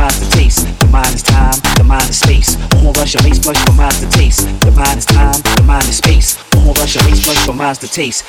for to taste. The mind is time, the mind is space. One more rush of ace flush for minds to taste. The mind is time, the mind is space. One more rush your bass flush, for minds to taste.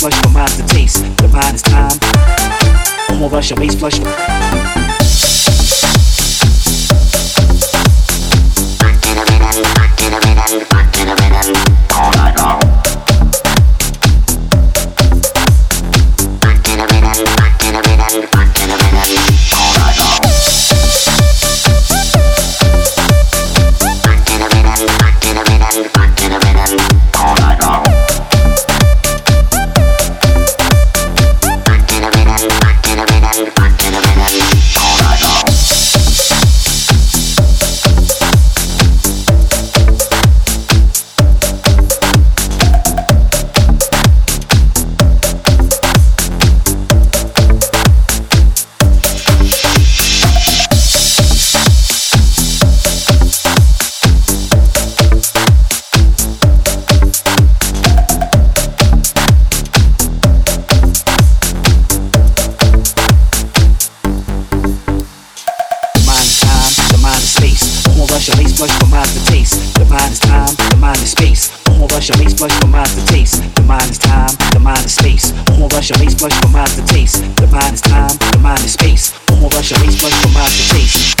flush my mind's the taste. The mind is time. I'ma rush a base flush. Rock to the rhythm, rock to the rhythm, rock to the rhythm. flush from eyes to taste. The mind is time, the mind is space. Won't rush a race blush from eyes to taste. The mind is time, the mind is space. Won't rush a race blush from eyes to taste. The mind is time, the mind is space. Won't rush a race blush from eyes to taste.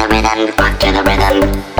the rhythm, rock to the rhythm.